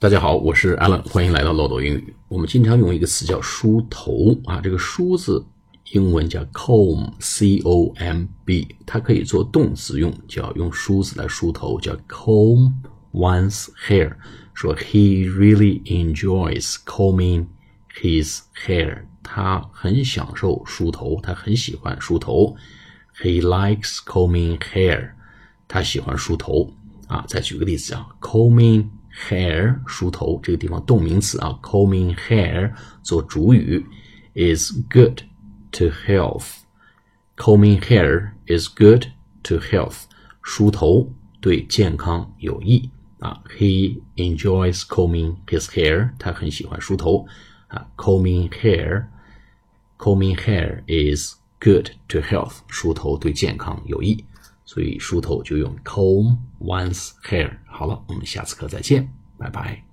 大家好，我是 Alan，欢迎来到漏斗英语。我们经常用一个词叫梳头啊，这个梳字英文叫 comb，c o m b，它可以做动词用，叫用梳子来梳头，叫 comb one's hair。说 he really enjoys combing his hair，他很享受梳头，他很喜欢梳头。He likes combing hair，他喜欢梳头啊。再举个例子啊，combing。hair 梳头这个地方动名词啊，combing hair 做主语，is good to health。combing hair is good to health。梳头对健康有益啊。He enjoys combing his hair。他很喜欢梳头啊。combing hair，combing hair is good to health。梳头对健康有益。 所以梳头就用 comb one's hair。好了，我们下次课再见，拜拜。